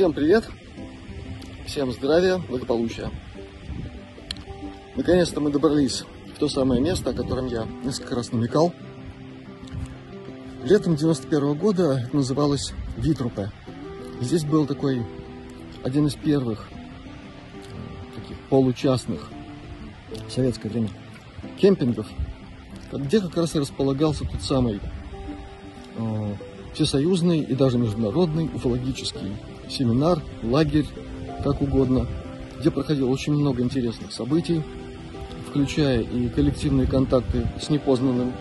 Всем привет! Всем здравия, благополучия! Наконец-то мы добрались в то самое место, о котором я несколько раз намекал. Летом 91 -го года это называлось Витрупе. Здесь был такой один из первых таких получастных в советское время кемпингов, где как раз и располагался тот самый э, всесоюзный и даже международный уфологический семинар, лагерь, как угодно, где проходило очень много интересных событий, включая и коллективные контакты с непознанным,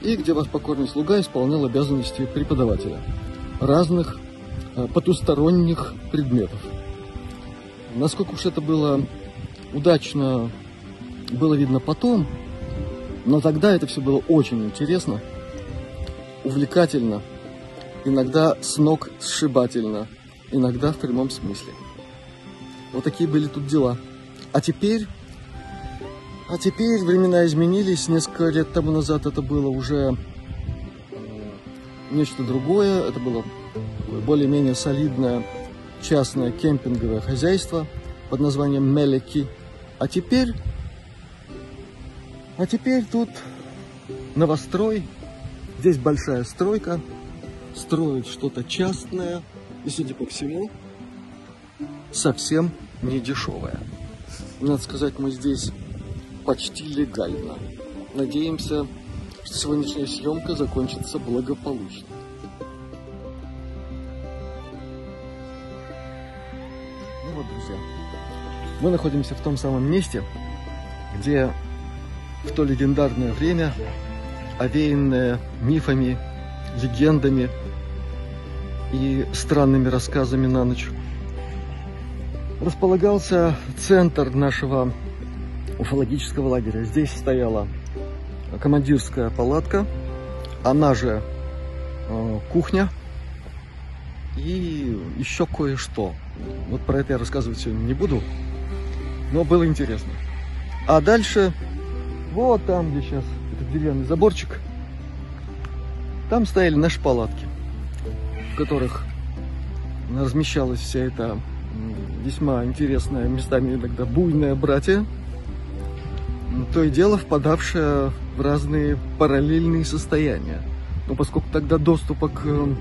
и где ваш покорный слуга исполнял обязанности преподавателя разных э, потусторонних предметов. Насколько уж это было удачно, было видно потом, но тогда это все было очень интересно, увлекательно, иногда с ног сшибательно – иногда в прямом смысле. Вот такие были тут дела. А теперь... А теперь времена изменились. Несколько лет тому назад это было уже нечто другое. Это было более-менее солидное частное кемпинговое хозяйство под названием Мелеки. А теперь... А теперь тут новострой. Здесь большая стройка. Строят что-то частное – и, судя по всему, совсем не дешевая. Надо сказать, мы здесь почти легально. Надеемся, что сегодняшняя съемка закончится благополучно. Ну вот, друзья, мы находимся в том самом месте, где в то легендарное время, овеянное мифами, легендами, и странными рассказами на ночь. Располагался центр нашего уфологического лагеря. Здесь стояла командирская палатка, она же э, кухня и еще кое-что. Вот про это я рассказывать сегодня не буду, но было интересно. А дальше, вот там, где сейчас этот деревянный заборчик, там стояли наши палатки в которых размещалась вся эта весьма интересная, местами иногда буйная братья, то и дело впадавшая в разные параллельные состояния. Но поскольку тогда доступа к э,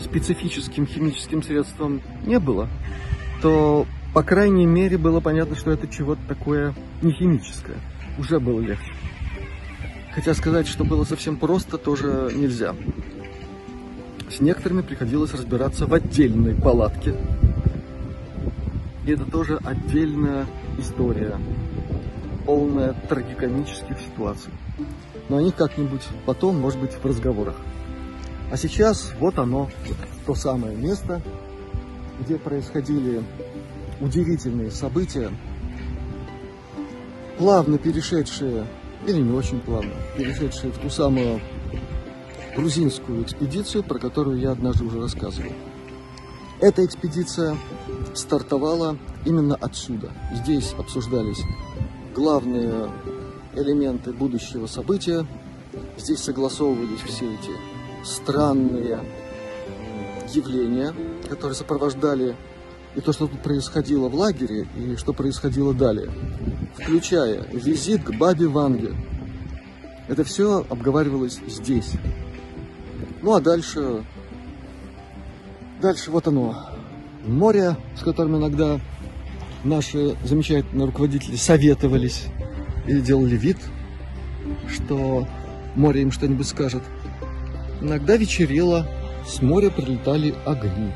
специфическим химическим средствам не было, то, по крайней мере, было понятно, что это чего-то такое не химическое. Уже было легче. Хотя сказать, что было совсем просто, тоже нельзя. С некоторыми приходилось разбираться в отдельной палатке. И это тоже отдельная история, полная трагикомических ситуаций. Но о них как-нибудь потом, может быть, в разговорах. А сейчас вот оно, то самое место, где происходили удивительные события, плавно перешедшие, или не очень плавно, перешедшие в ту самую грузинскую экспедицию, про которую я однажды уже рассказывал. Эта экспедиция стартовала именно отсюда. Здесь обсуждались главные элементы будущего события. Здесь согласовывались все эти странные явления, которые сопровождали и то, что тут происходило в лагере, и что происходило далее, включая визит к бабе Ванге. Это все обговаривалось здесь. Ну а дальше, дальше вот оно, море, с которым иногда наши замечательные руководители советовались или делали вид, что море им что-нибудь скажет. Иногда вечерело, с моря прилетали огни.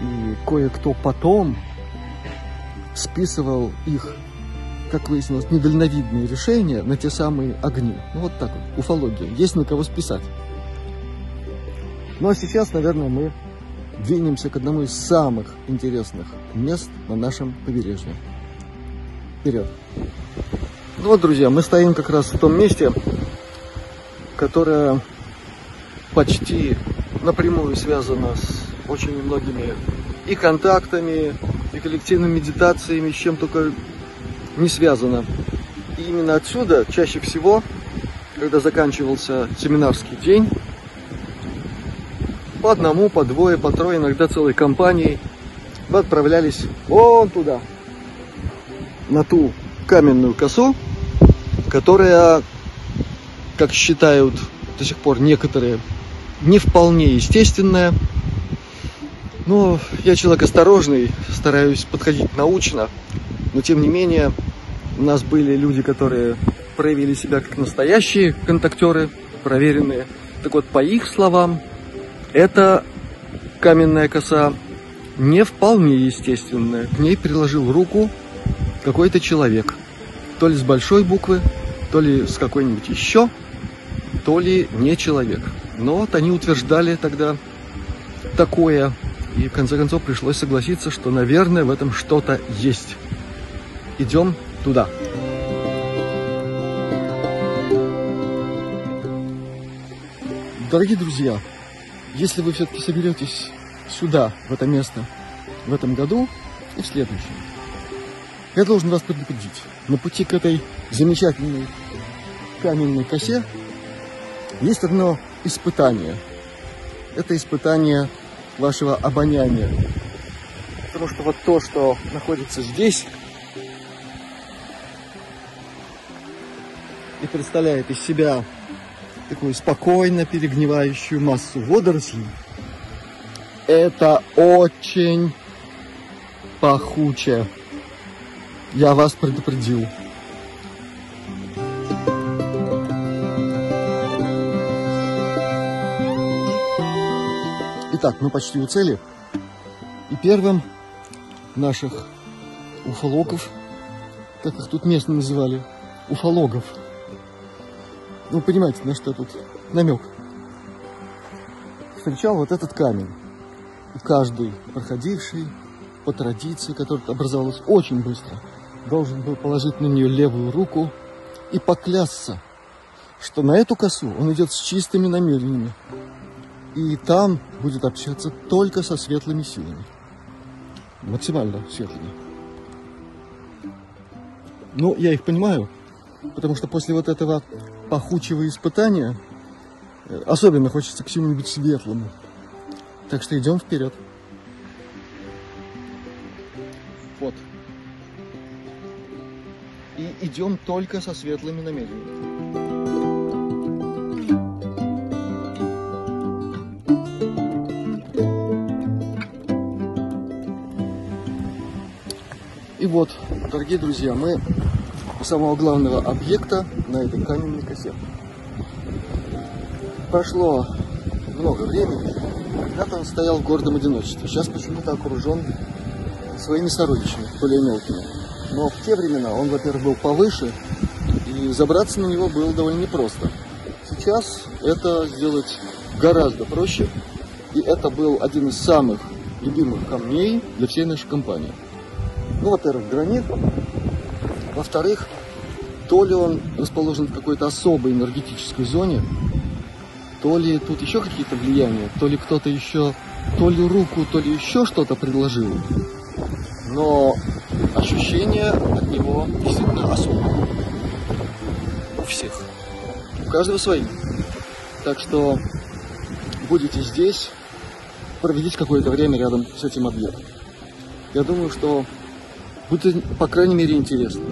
И кое-кто потом списывал их как выяснилось, недальновидные решения на те самые огни. Ну вот так вот, уфология. Есть на кого списать. Ну а сейчас, наверное, мы двинемся к одному из самых интересных мест на нашем побережье. Вперед! Ну вот, друзья, мы стоим как раз в том месте, которое почти напрямую связано с очень многими и контактами, и коллективными медитациями, с чем только не связано. И именно отсюда чаще всего, когда заканчивался семинарский день, по одному, по двое, по трое, иногда целой компанией мы отправлялись вон туда, на ту каменную косу, которая, как считают до сих пор некоторые, не вполне естественная. Но я человек осторожный, стараюсь подходить научно, но тем не менее у нас были люди, которые проявили себя как настоящие контактеры, проверенные. Так вот, по их словам, эта каменная коса не вполне естественная. К ней приложил руку какой-то человек. То ли с большой буквы, то ли с какой-нибудь еще, то ли не человек. Но вот они утверждали тогда такое. И в конце концов пришлось согласиться, что, наверное, в этом что-то есть. Идем туда. Дорогие друзья, если вы все-таки соберетесь сюда, в это место, в этом году и в следующем, я должен вас предупредить. На пути к этой замечательной каменной косе есть одно испытание. Это испытание вашего обоняния. Потому что вот то, что находится здесь, и представляет из себя такую спокойно перегнивающую массу водорослей, это очень пахуче. Я вас предупредил. Итак, мы почти у цели. И первым наших уфологов, как их тут местно называли, уфологов. Ну, понимаете, на что тут намек. Встречал вот этот камень. И каждый проходивший по традиции, которая образовалась очень быстро, должен был положить на нее левую руку и поклясться, что на эту косу он идет с чистыми намерениями. И там будет общаться только со светлыми силами. Максимально светлыми. Но я их понимаю, потому что после вот этого пахучего испытания особенно хочется к чему-нибудь светлому. Так что идем вперед. Вот. И идем только со светлыми намерениями. И вот, дорогие друзья, мы самого главного объекта на этой каменной косе. Прошло много времени, когда-то он стоял в гордом одиночестве. Сейчас почему-то окружен своими сородичами, более мелкими. Но в те времена он, во-первых, был повыше, и забраться на него было довольно непросто. Сейчас это сделать гораздо проще, и это был один из самых любимых камней для всей нашей компании. Ну, во-первых, гранит, во-вторых, то ли он расположен в какой-то особой энергетической зоне, то ли тут еще какие-то влияния, то ли кто-то еще, то ли руку, то ли еще что-то предложил. Но ощущение от него действительно особое. У всех. У каждого свои. Так что будете здесь, проведите какое-то время рядом с этим объектом. Я думаю, что будет, по крайней мере, интересно.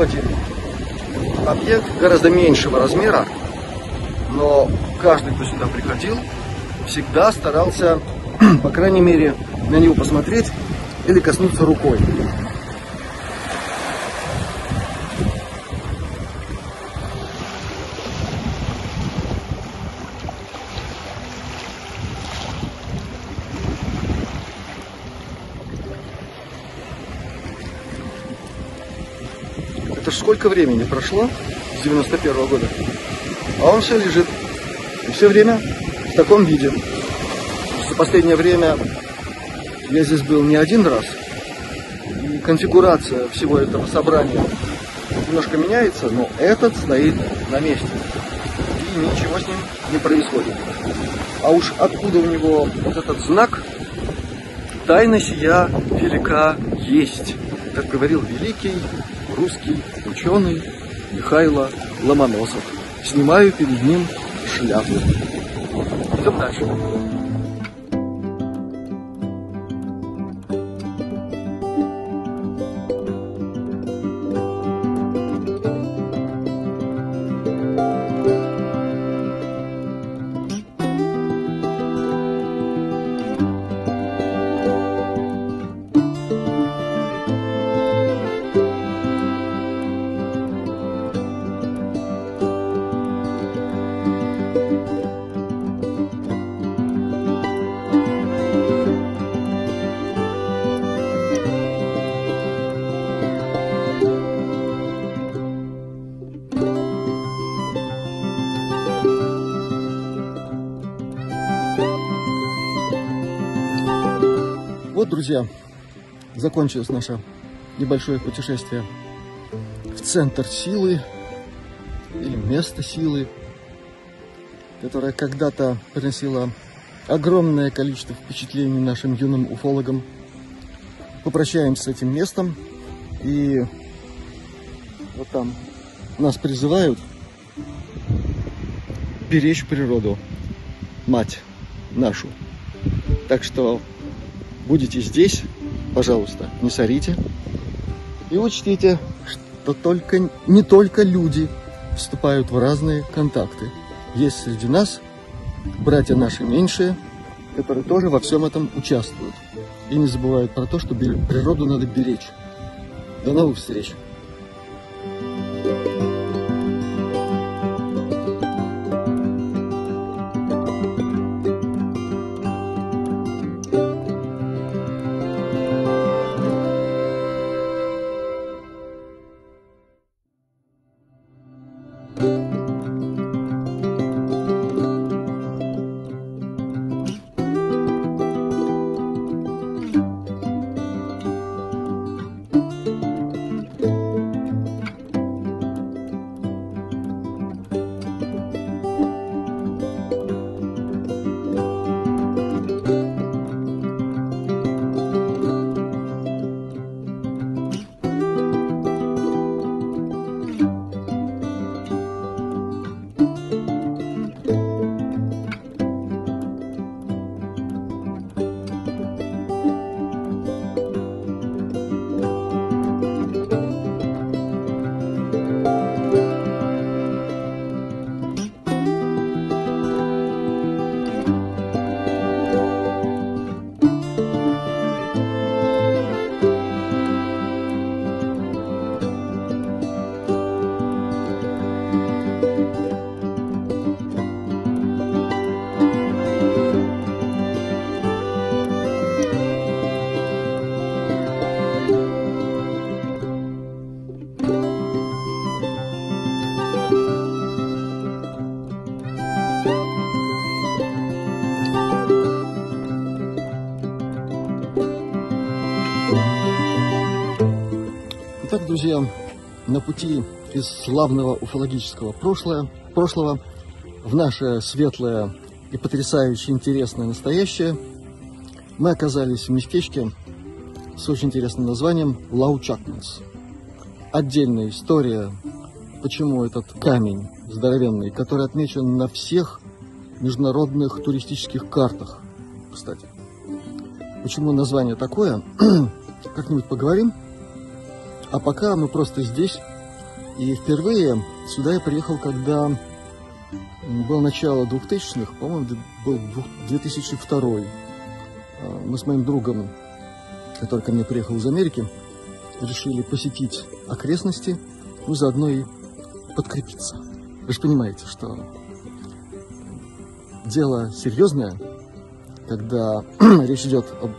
Один объект гораздо меньшего размера, но каждый, кто сюда приходил, всегда старался, по крайней мере, на него посмотреть или коснуться рукой. Сколько времени прошло с 91 -го года, а он все лежит. И все время в таком виде. За последнее время я здесь был не один раз. И конфигурация всего этого собрания немножко меняется, но этот стоит на месте. и ничего с ним не происходит. А уж откуда у него вот этот знак, тайна сия велика есть, как говорил великий русский ученый Михайло Ломоносов. Снимаю перед ним шляпу. Идем дальше. Друзья, закончилось наше небольшое путешествие в центр силы или место силы, которое когда-то приносило огромное количество впечатлений нашим юным уфологам. Попрощаемся с этим местом и вот там нас призывают беречь природу, мать нашу. Так что будете здесь, пожалуйста, не сорите. И учтите, что только, не только люди вступают в разные контакты. Есть среди нас братья наши меньшие, которые тоже во всем этом участвуют. И не забывают про то, что природу надо беречь. До новых встреч! Друзья, на пути из славного уфологического прошлого, прошлого в наше светлое и потрясающе интересное настоящее мы оказались в местечке с очень интересным названием Лаучакманс. Отдельная история, почему этот камень здоровенный, который отмечен на всех международных туристических картах, кстати. Почему название такое, как-нибудь поговорим. А пока мы просто здесь. И впервые сюда я приехал, когда было начало 2000-х, по-моему, был 2002 а, Мы с моим другом, который ко мне приехал из Америки, решили посетить окрестности, ну, заодно и подкрепиться. Вы же понимаете, что дело серьезное, когда речь идет об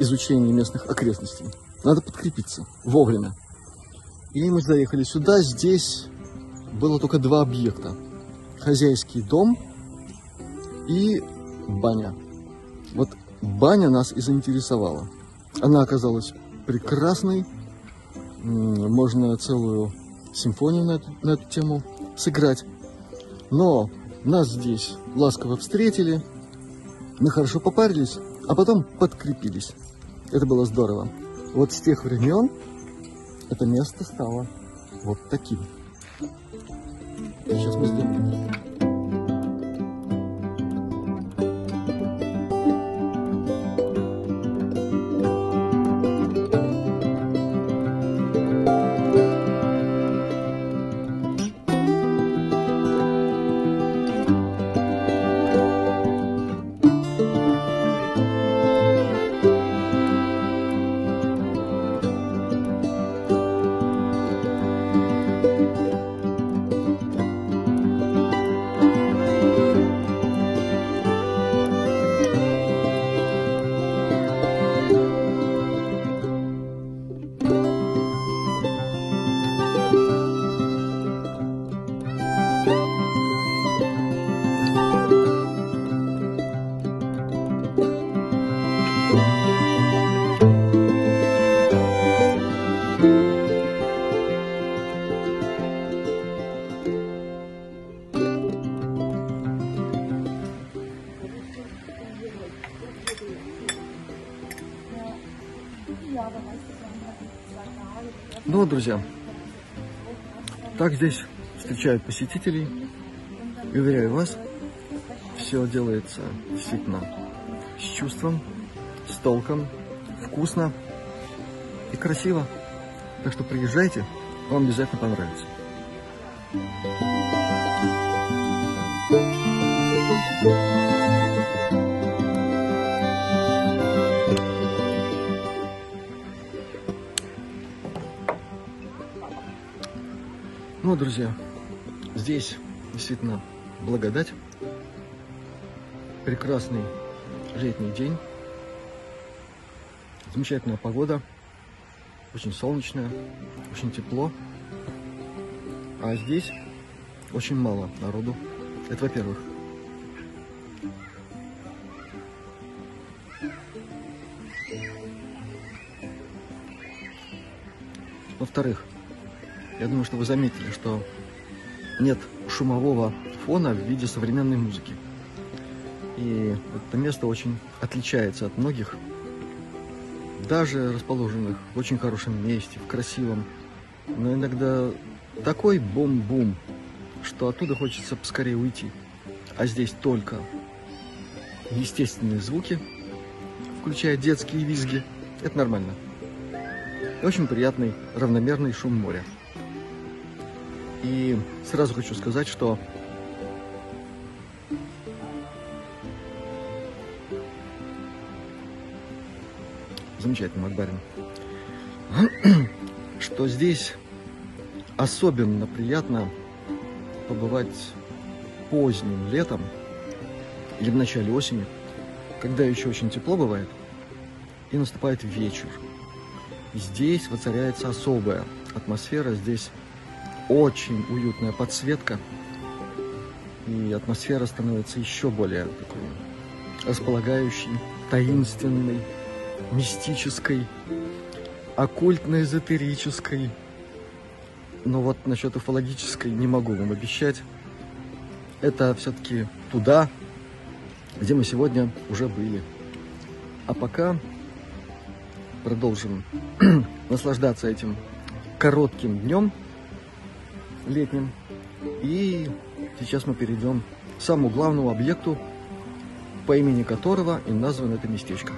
изучении местных окрестностей. Надо подкрепиться вовремя. И мы заехали сюда. Здесь было только два объекта. Хозяйский дом и баня. Вот баня нас и заинтересовала. Она оказалась прекрасной. Можно целую симфонию на эту, на эту тему сыграть. Но нас здесь ласково встретили, мы хорошо попарились, а потом подкрепились. Это было здорово. Вот с тех времен это место стало вот таким. Сейчас мы сделаем. Ну, друзья, так здесь встречают посетителей. И уверяю вас, все делается действительно с чувством, с толком, вкусно и красиво. Так что приезжайте, вам обязательно понравится. Ну, друзья, здесь действительно благодать. Прекрасный летний день. Замечательная погода. Очень солнечная, очень тепло. А здесь очень мало народу. Это во-первых. Во-вторых, я думаю, что вы заметили, что нет шумового фона в виде современной музыки. И это место очень отличается от многих, даже расположенных в очень хорошем месте, в красивом, но иногда такой бум-бум, что оттуда хочется поскорее уйти. А здесь только естественные звуки, включая детские визги. Это нормально. И очень приятный равномерный шум моря. И сразу хочу сказать, что замечательный Макбарин, что здесь особенно приятно побывать поздним летом или в начале осени, когда еще очень тепло бывает, и наступает вечер. Здесь воцаряется особая атмосфера, здесь очень уютная подсветка, и атмосфера становится еще более такой располагающей, таинственной, мистической, оккультно-эзотерической. Но вот насчет уфологической не могу вам обещать. Это все-таки туда, где мы сегодня уже были. А пока продолжим наслаждаться этим коротким днем – летним. И сейчас мы перейдем к самому главному объекту, по имени которого и названо это местечко.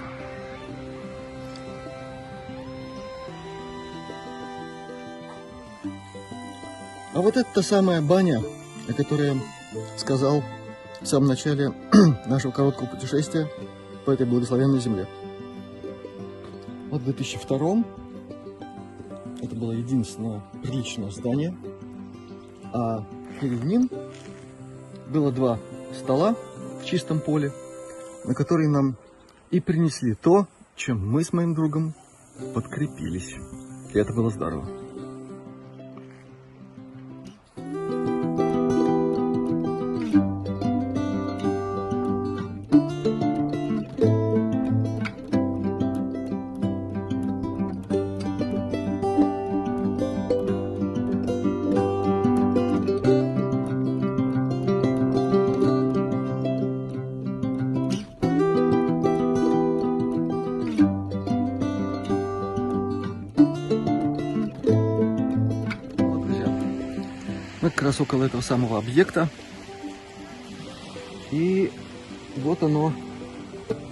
А вот это та самая баня, о которой я сказал в самом начале нашего короткого путешествия по этой благословенной земле. Вот в 2002 это было единственное приличное здание – а перед ним было два стола в чистом поле, на которые нам и принесли то, чем мы с моим другом подкрепились. И это было здорово. Раз около этого самого объекта. И вот оно,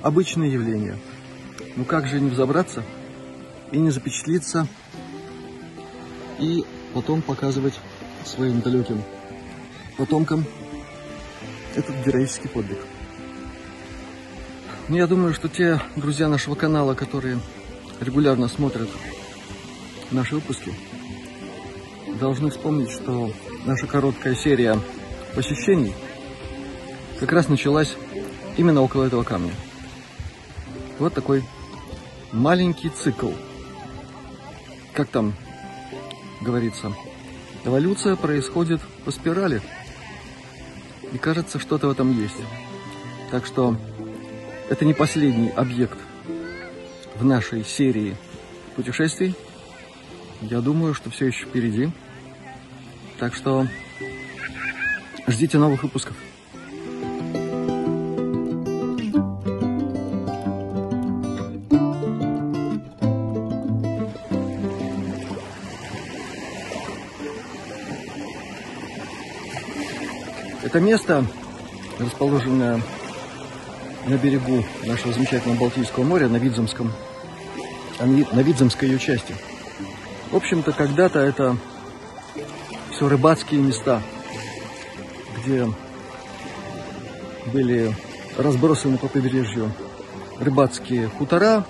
обычное явление. Ну как же не взобраться и не запечатлиться, и потом показывать своим далеким потомкам этот героический подвиг. Ну, я думаю, что те друзья нашего канала, которые регулярно смотрят наши выпуски, должны вспомнить, что наша короткая серия посещений как раз началась именно около этого камня. Вот такой маленький цикл. Как там говорится, эволюция происходит по спирали. И кажется, что-то в этом есть. Так что это не последний объект в нашей серии путешествий. Я думаю, что все еще впереди. Так что ждите новых выпусков. Это место, расположенное на берегу нашего замечательного Балтийского моря, на Видземском, на Видземской ее части. В общем-то, когда-то это все рыбацкие места, где были разбросаны по побережью рыбацкие хутора,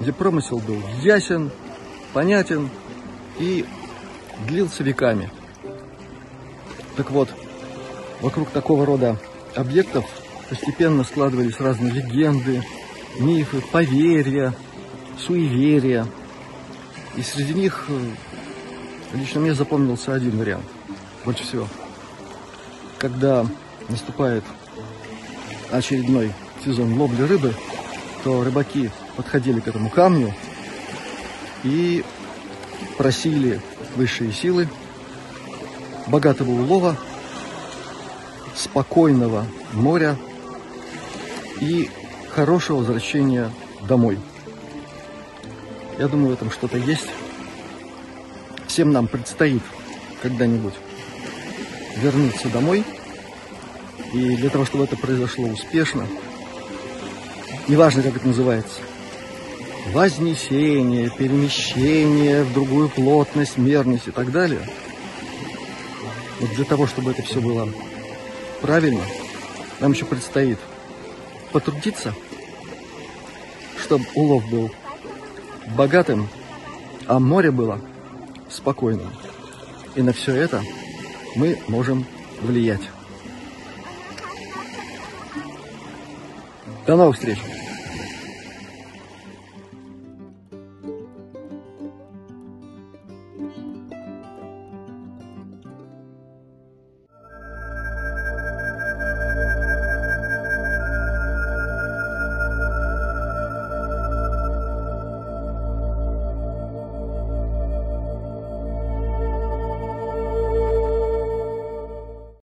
где промысел был ясен, понятен и длился веками. Так вот, вокруг такого рода объектов постепенно складывались разные легенды, мифы, поверья, суеверия. И среди них э, лично мне запомнился один вариант. Больше всего. Когда наступает очередной сезон ловли рыбы, то рыбаки подходили к этому камню и просили высшие силы богатого улова спокойного моря и хорошего возвращения домой. Я думаю, в этом что-то есть. Всем нам предстоит когда-нибудь вернуться домой. И для того, чтобы это произошло успешно, неважно, как это называется, вознесение, перемещение в другую плотность, мерность и так далее, вот для того, чтобы это все было правильно, нам еще предстоит потрудиться, чтобы улов был богатым, а море было спокойным. И на все это мы можем влиять. До новых встреч!